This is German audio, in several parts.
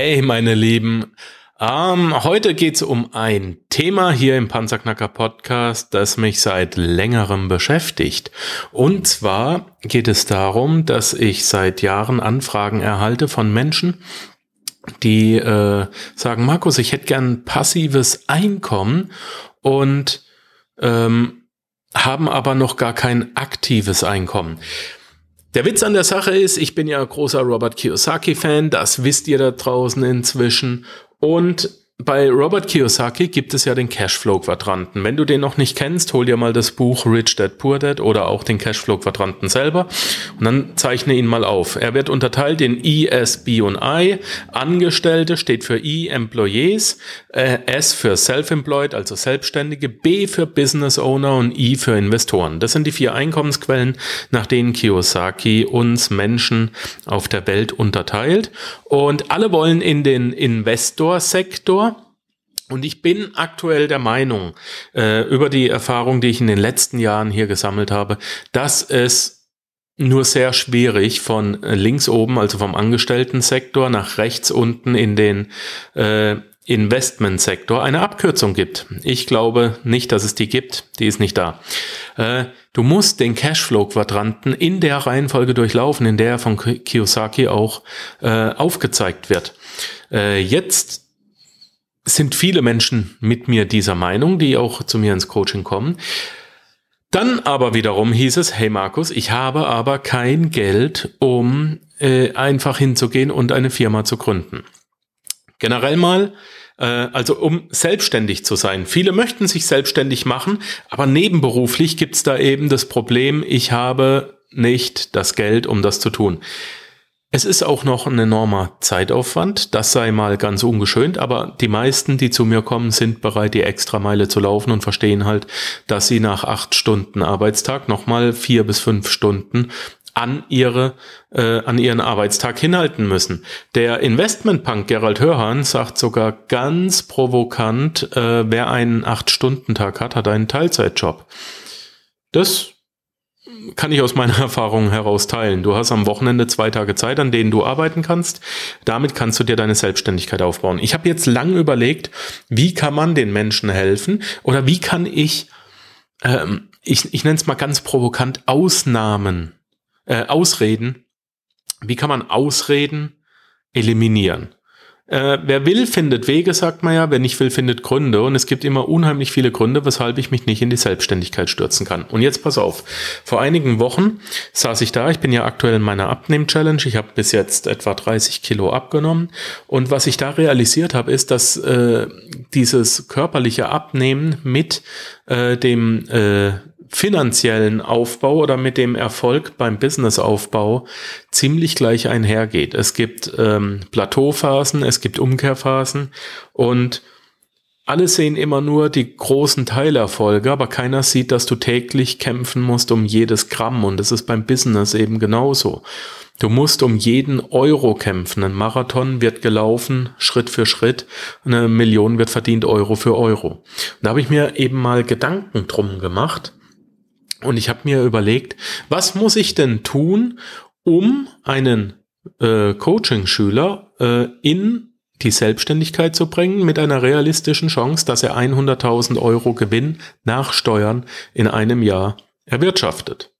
Hey, meine Lieben. Ähm, heute geht's um ein Thema hier im Panzerknacker Podcast, das mich seit längerem beschäftigt. Und zwar geht es darum, dass ich seit Jahren Anfragen erhalte von Menschen, die äh, sagen, Markus, ich hätte gern passives Einkommen und ähm, haben aber noch gar kein aktives Einkommen. Der Witz an der Sache ist, ich bin ja großer Robert Kiyosaki-Fan, das wisst ihr da draußen inzwischen. Und bei Robert Kiyosaki gibt es ja den Cashflow-Quadranten. Wenn du den noch nicht kennst, hol dir mal das Buch Rich Dad Poor Dad oder auch den Cashflow-Quadranten selber und dann zeichne ihn mal auf. Er wird unterteilt in E, S, B und I. Angestellte steht für E, Employees, äh, S für Self-Employed, also Selbstständige, B für Business Owner und I für Investoren. Das sind die vier Einkommensquellen, nach denen Kiyosaki uns Menschen auf der Welt unterteilt. Und alle wollen in den Investor-Sektor und ich bin aktuell der Meinung, äh, über die Erfahrung, die ich in den letzten Jahren hier gesammelt habe, dass es nur sehr schwierig von links oben, also vom Angestellten-Sektor, nach rechts unten in den äh, Investmentsektor eine Abkürzung gibt. Ich glaube nicht, dass es die gibt. Die ist nicht da. Äh, du musst den Cashflow-Quadranten in der Reihenfolge durchlaufen, in der er von Kiyosaki auch äh, aufgezeigt wird. Äh, jetzt sind viele Menschen mit mir dieser Meinung, die auch zu mir ins Coaching kommen. Dann aber wiederum hieß es, hey Markus, ich habe aber kein Geld, um äh, einfach hinzugehen und eine Firma zu gründen. Generell mal, äh, also um selbstständig zu sein. Viele möchten sich selbstständig machen, aber nebenberuflich gibt's da eben das Problem, ich habe nicht das Geld, um das zu tun. Es ist auch noch ein enormer Zeitaufwand, das sei mal ganz ungeschönt, aber die meisten, die zu mir kommen, sind bereit, die Extrameile zu laufen und verstehen halt, dass sie nach acht Stunden Arbeitstag nochmal vier bis fünf Stunden an ihre äh, an ihren Arbeitstag hinhalten müssen. Der Investmentpunk Gerald Hörhan sagt sogar ganz provokant, äh, wer einen acht Stunden Tag hat, hat einen Teilzeitjob. Das kann ich aus meiner Erfahrung heraus teilen. Du hast am Wochenende zwei Tage Zeit, an denen du arbeiten kannst. Damit kannst du dir deine Selbstständigkeit aufbauen. Ich habe jetzt lang überlegt, wie kann man den Menschen helfen oder wie kann ich, ähm, ich, ich nenne es mal ganz provokant, Ausnahmen, äh, Ausreden, wie kann man Ausreden eliminieren? Äh, wer will, findet Wege, sagt man ja. Wer nicht will, findet Gründe. Und es gibt immer unheimlich viele Gründe, weshalb ich mich nicht in die Selbstständigkeit stürzen kann. Und jetzt pass auf. Vor einigen Wochen saß ich da. Ich bin ja aktuell in meiner Abnehm-Challenge. Ich habe bis jetzt etwa 30 Kilo abgenommen. Und was ich da realisiert habe, ist, dass äh, dieses körperliche Abnehmen mit äh, dem äh, finanziellen Aufbau oder mit dem Erfolg beim Businessaufbau ziemlich gleich einhergeht. Es gibt ähm, Plateauphasen, es gibt Umkehrphasen und alle sehen immer nur die großen Teilerfolge, aber keiner sieht, dass du täglich kämpfen musst um jedes Gramm und das ist beim Business eben genauso. Du musst um jeden Euro kämpfen. Ein Marathon wird gelaufen, Schritt für Schritt. Eine Million wird verdient, Euro für Euro. Und da habe ich mir eben mal Gedanken drum gemacht, und ich habe mir überlegt, was muss ich denn tun, um einen äh, Coaching-Schüler äh, in die Selbstständigkeit zu bringen mit einer realistischen Chance, dass er 100.000 Euro Gewinn nach Steuern in einem Jahr erwirtschaftet.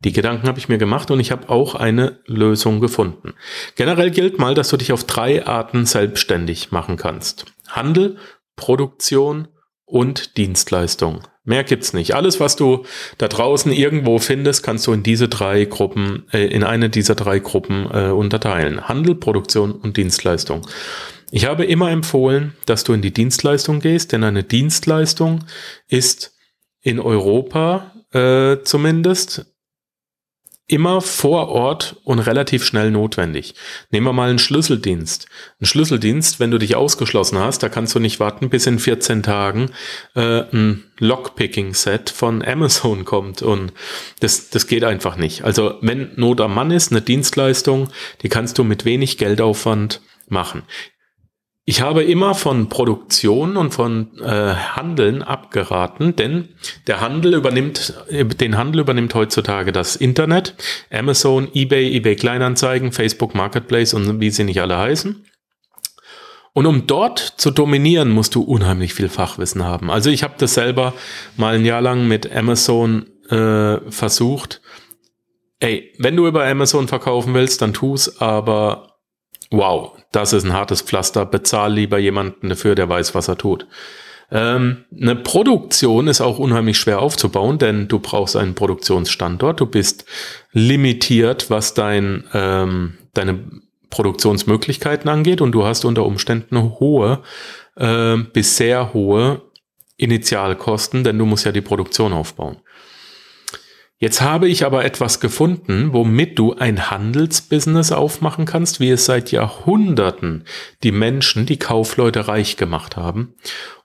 Die Gedanken habe ich mir gemacht und ich habe auch eine Lösung gefunden. Generell gilt mal, dass du dich auf drei Arten selbstständig machen kannst. Handel, Produktion und Dienstleistung. Mehr gibt's nicht. Alles, was du da draußen irgendwo findest, kannst du in diese drei Gruppen, äh, in eine dieser drei Gruppen äh, unterteilen. Handel, Produktion und Dienstleistung. Ich habe immer empfohlen, dass du in die Dienstleistung gehst, denn eine Dienstleistung ist in Europa äh, zumindest immer vor Ort und relativ schnell notwendig. Nehmen wir mal einen Schlüsseldienst. Ein Schlüsseldienst, wenn du dich ausgeschlossen hast, da kannst du nicht warten, bis in 14 Tagen äh, ein Lockpicking-Set von Amazon kommt und das, das geht einfach nicht. Also wenn Not am Mann ist, eine Dienstleistung, die kannst du mit wenig Geldaufwand machen. Ich habe immer von Produktion und von äh, Handeln abgeraten, denn der Handel übernimmt, den Handel übernimmt heutzutage das Internet, Amazon, eBay, eBay Kleinanzeigen, Facebook Marketplace und wie sie nicht alle heißen. Und um dort zu dominieren, musst du unheimlich viel Fachwissen haben. Also ich habe das selber mal ein Jahr lang mit Amazon äh, versucht. Ey, wenn du über Amazon verkaufen willst, dann tu's, aber wow, das ist ein hartes Pflaster. Bezahl lieber jemanden dafür, der weiß, was er tut. Ähm, eine Produktion ist auch unheimlich schwer aufzubauen, denn du brauchst einen Produktionsstandort. Du bist limitiert, was dein, ähm, deine Produktionsmöglichkeiten angeht und du hast unter Umständen hohe äh, bis sehr hohe Initialkosten, denn du musst ja die Produktion aufbauen. Jetzt habe ich aber etwas gefunden, womit du ein Handelsbusiness aufmachen kannst, wie es seit Jahrhunderten die Menschen, die Kaufleute reich gemacht haben.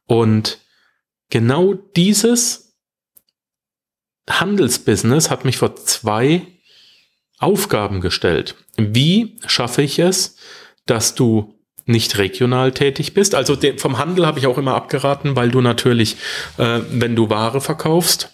Und genau dieses Handelsbusiness hat mich vor zwei Aufgaben gestellt. Wie schaffe ich es, dass du nicht regional tätig bist? Also vom Handel habe ich auch immer abgeraten, weil du natürlich, äh, wenn du Ware verkaufst,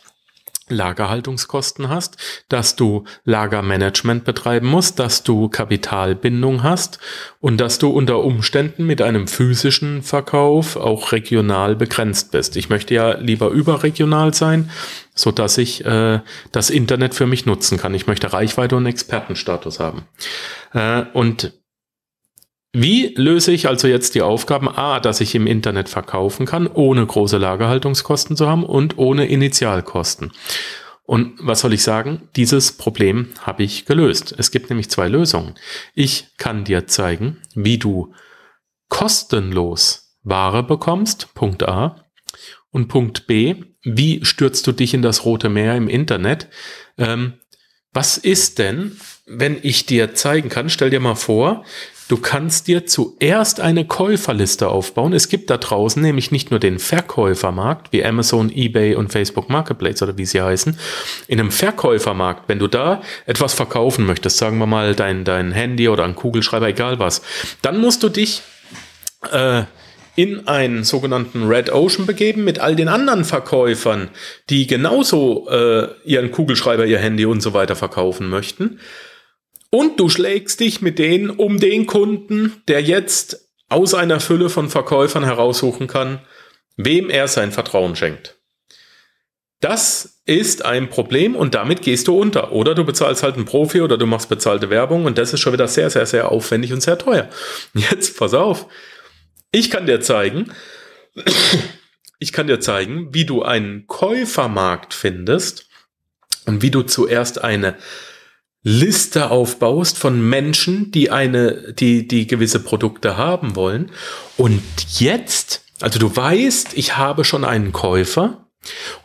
Lagerhaltungskosten hast, dass du Lagermanagement betreiben musst, dass du Kapitalbindung hast und dass du unter Umständen mit einem physischen Verkauf auch regional begrenzt bist. Ich möchte ja lieber überregional sein, so dass ich äh, das Internet für mich nutzen kann. Ich möchte Reichweite und Expertenstatus haben. Äh, und wie löse ich also jetzt die Aufgaben A, dass ich im Internet verkaufen kann, ohne große Lagerhaltungskosten zu haben und ohne Initialkosten? Und was soll ich sagen? Dieses Problem habe ich gelöst. Es gibt nämlich zwei Lösungen. Ich kann dir zeigen, wie du kostenlos Ware bekommst, Punkt A. Und Punkt B, wie stürzt du dich in das Rote Meer im Internet? Ähm, was ist denn, wenn ich dir zeigen kann, stell dir mal vor, Du kannst dir zuerst eine Käuferliste aufbauen. Es gibt da draußen nämlich nicht nur den Verkäufermarkt wie Amazon, eBay und Facebook Marketplace oder wie sie heißen. In einem Verkäufermarkt, wenn du da etwas verkaufen möchtest, sagen wir mal dein, dein Handy oder ein Kugelschreiber, egal was, dann musst du dich äh, in einen sogenannten Red Ocean begeben mit all den anderen Verkäufern, die genauso äh, ihren Kugelschreiber, ihr Handy und so weiter verkaufen möchten. Und du schlägst dich mit denen um den Kunden, der jetzt aus einer Fülle von Verkäufern heraussuchen kann, wem er sein Vertrauen schenkt. Das ist ein Problem und damit gehst du unter. Oder du bezahlst halt einen Profi oder du machst bezahlte Werbung und das ist schon wieder sehr, sehr, sehr aufwendig und sehr teuer. Jetzt pass auf. Ich kann dir zeigen, ich kann dir zeigen, wie du einen Käufermarkt findest und wie du zuerst eine Liste aufbaust von Menschen, die eine, die, die gewisse Produkte haben wollen. Und jetzt, also du weißt, ich habe schon einen Käufer.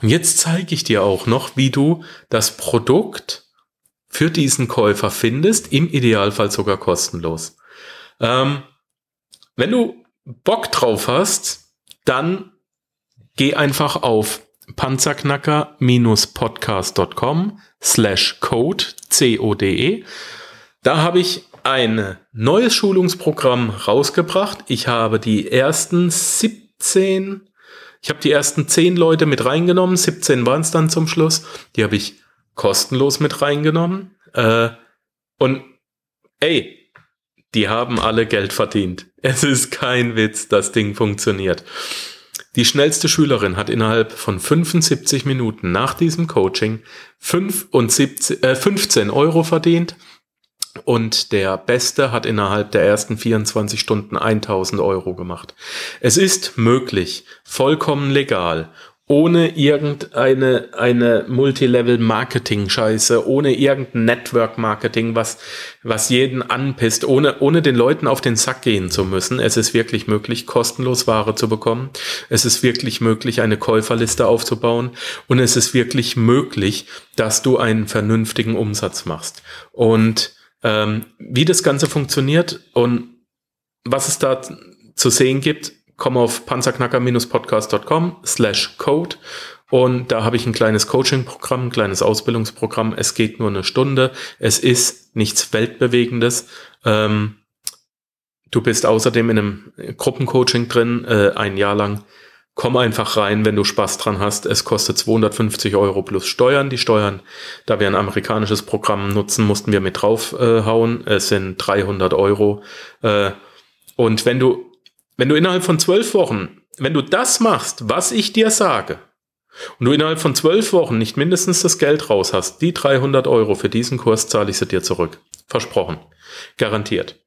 Und jetzt zeige ich dir auch noch, wie du das Produkt für diesen Käufer findest, im Idealfall sogar kostenlos. Ähm, wenn du Bock drauf hast, dann geh einfach auf panzerknacker-podcast.com slash code, C-O-D-E. Da habe ich ein neues Schulungsprogramm rausgebracht. Ich habe die ersten 17, ich habe die ersten 10 Leute mit reingenommen, 17 waren es dann zum Schluss. Die habe ich kostenlos mit reingenommen. Äh, und ey, die haben alle Geld verdient. Es ist kein Witz, das Ding funktioniert. Die schnellste Schülerin hat innerhalb von 75 Minuten nach diesem Coaching 75, äh, 15 Euro verdient und der Beste hat innerhalb der ersten 24 Stunden 1000 Euro gemacht. Es ist möglich, vollkommen legal ohne irgendeine eine Multilevel-Marketing-Scheiße, ohne irgendein Network-Marketing, was, was jeden anpisst, ohne, ohne den Leuten auf den Sack gehen zu müssen. Es ist wirklich möglich, kostenlos Ware zu bekommen. Es ist wirklich möglich, eine Käuferliste aufzubauen. Und es ist wirklich möglich, dass du einen vernünftigen Umsatz machst. Und ähm, wie das Ganze funktioniert und was es da zu sehen gibt, komm auf panzerknacker-podcast.com slash code und da habe ich ein kleines Coaching-Programm, ein kleines Ausbildungsprogramm. Es geht nur eine Stunde. Es ist nichts Weltbewegendes. Ähm, du bist außerdem in einem Gruppencoaching drin, äh, ein Jahr lang. Komm einfach rein, wenn du Spaß dran hast. Es kostet 250 Euro plus Steuern. Die Steuern, da wir ein amerikanisches Programm nutzen, mussten wir mit draufhauen. Äh, es sind 300 Euro. Äh, und wenn du wenn du innerhalb von zwölf Wochen, wenn du das machst, was ich dir sage, und du innerhalb von zwölf Wochen nicht mindestens das Geld raus hast, die 300 Euro für diesen Kurs zahle ich sie dir zurück. Versprochen. Garantiert.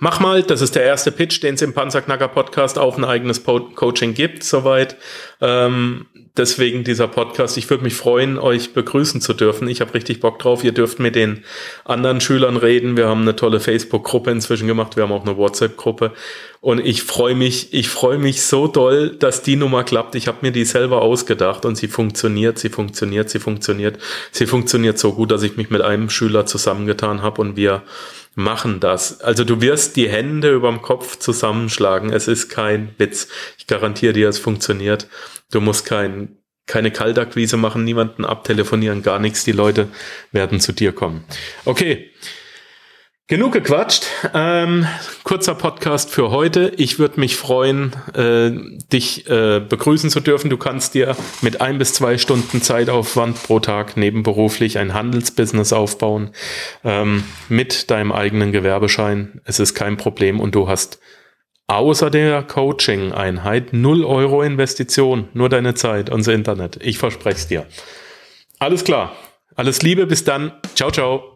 Mach mal, das ist der erste Pitch, den es im Panzerknacker Podcast auf ein eigenes Coaching gibt, soweit. Ähm, deswegen dieser Podcast. Ich würde mich freuen, euch begrüßen zu dürfen. Ich habe richtig Bock drauf. Ihr dürft mit den anderen Schülern reden. Wir haben eine tolle Facebook-Gruppe inzwischen gemacht. Wir haben auch eine WhatsApp-Gruppe. Und ich freue mich, ich freue mich so doll, dass die Nummer klappt. Ich habe mir die selber ausgedacht und sie funktioniert, sie funktioniert, sie funktioniert. Sie funktioniert so gut, dass ich mich mit einem Schüler zusammengetan habe und wir machen das. Also du wirst die Hände überm Kopf zusammenschlagen. Es ist kein Witz. Ich garantiere dir, es funktioniert. Du musst kein, keine Kaltakquise machen, niemanden abtelefonieren, gar nichts. Die Leute werden zu dir kommen. Okay. Genug gequatscht. Ähm, kurzer Podcast für heute. Ich würde mich freuen, äh, dich äh, begrüßen zu dürfen. Du kannst dir mit ein bis zwei Stunden Zeitaufwand pro Tag nebenberuflich ein Handelsbusiness aufbauen ähm, mit deinem eigenen Gewerbeschein. Es ist kein Problem und du hast außer der Coaching-Einheit 0 Euro Investition, nur deine Zeit, unser Internet. Ich verspreche es dir. Alles klar. Alles Liebe, bis dann. Ciao, ciao.